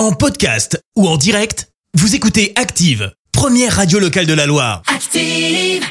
En podcast ou en direct, vous écoutez Active, première radio locale de la Loire. Active.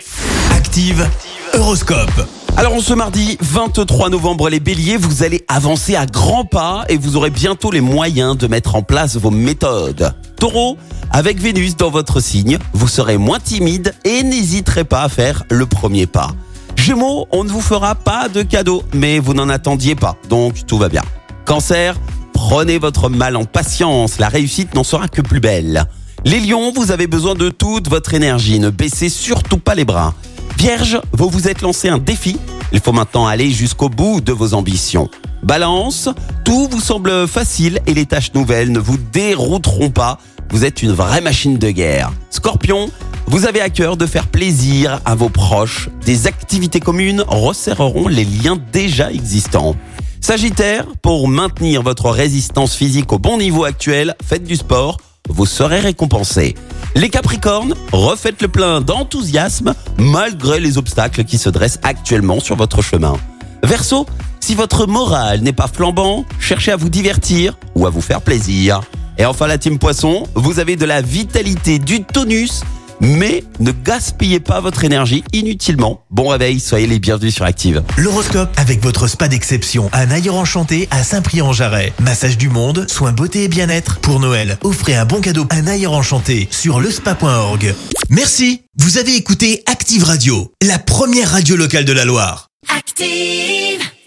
Active, Horoscope. Alors on ce mardi 23 novembre les béliers, vous allez avancer à grands pas et vous aurez bientôt les moyens de mettre en place vos méthodes. Taureau, avec Vénus dans votre signe, vous serez moins timide et n'hésiterez pas à faire le premier pas. Gémeaux, on ne vous fera pas de cadeau, mais vous n'en attendiez pas, donc tout va bien. Cancer, prenez votre mal en patience, la réussite n'en sera que plus belle. Les lions, vous avez besoin de toute votre énergie, ne baissez surtout pas les bras. Vierge, vous vous êtes lancé un défi. Il faut maintenant aller jusqu'au bout de vos ambitions. Balance, tout vous semble facile et les tâches nouvelles ne vous dérouteront pas. Vous êtes une vraie machine de guerre. Scorpion, vous avez à cœur de faire plaisir à vos proches. Des activités communes resserreront les liens déjà existants. Sagittaire, pour maintenir votre résistance physique au bon niveau actuel, faites du sport, vous serez récompensé. Les Capricornes, refaites le plein d'enthousiasme malgré les obstacles qui se dressent actuellement sur votre chemin. Verseau, si votre morale n'est pas flambant, cherchez à vous divertir ou à vous faire plaisir. Et enfin la team Poisson, vous avez de la vitalité, du tonus, mais ne gaspillez pas votre énergie inutilement. Bon réveil, soyez les bienvenus sur Active. L'horoscope avec votre spa d'exception, un ailleurs enchanté à Saint-Prix-en-Jarret. Massage du monde, soins beauté et bien-être. Pour Noël, offrez un bon cadeau, un ailleurs enchanté sur lespa.org. Merci, vous avez écouté Active Radio, la première radio locale de la Loire. Active.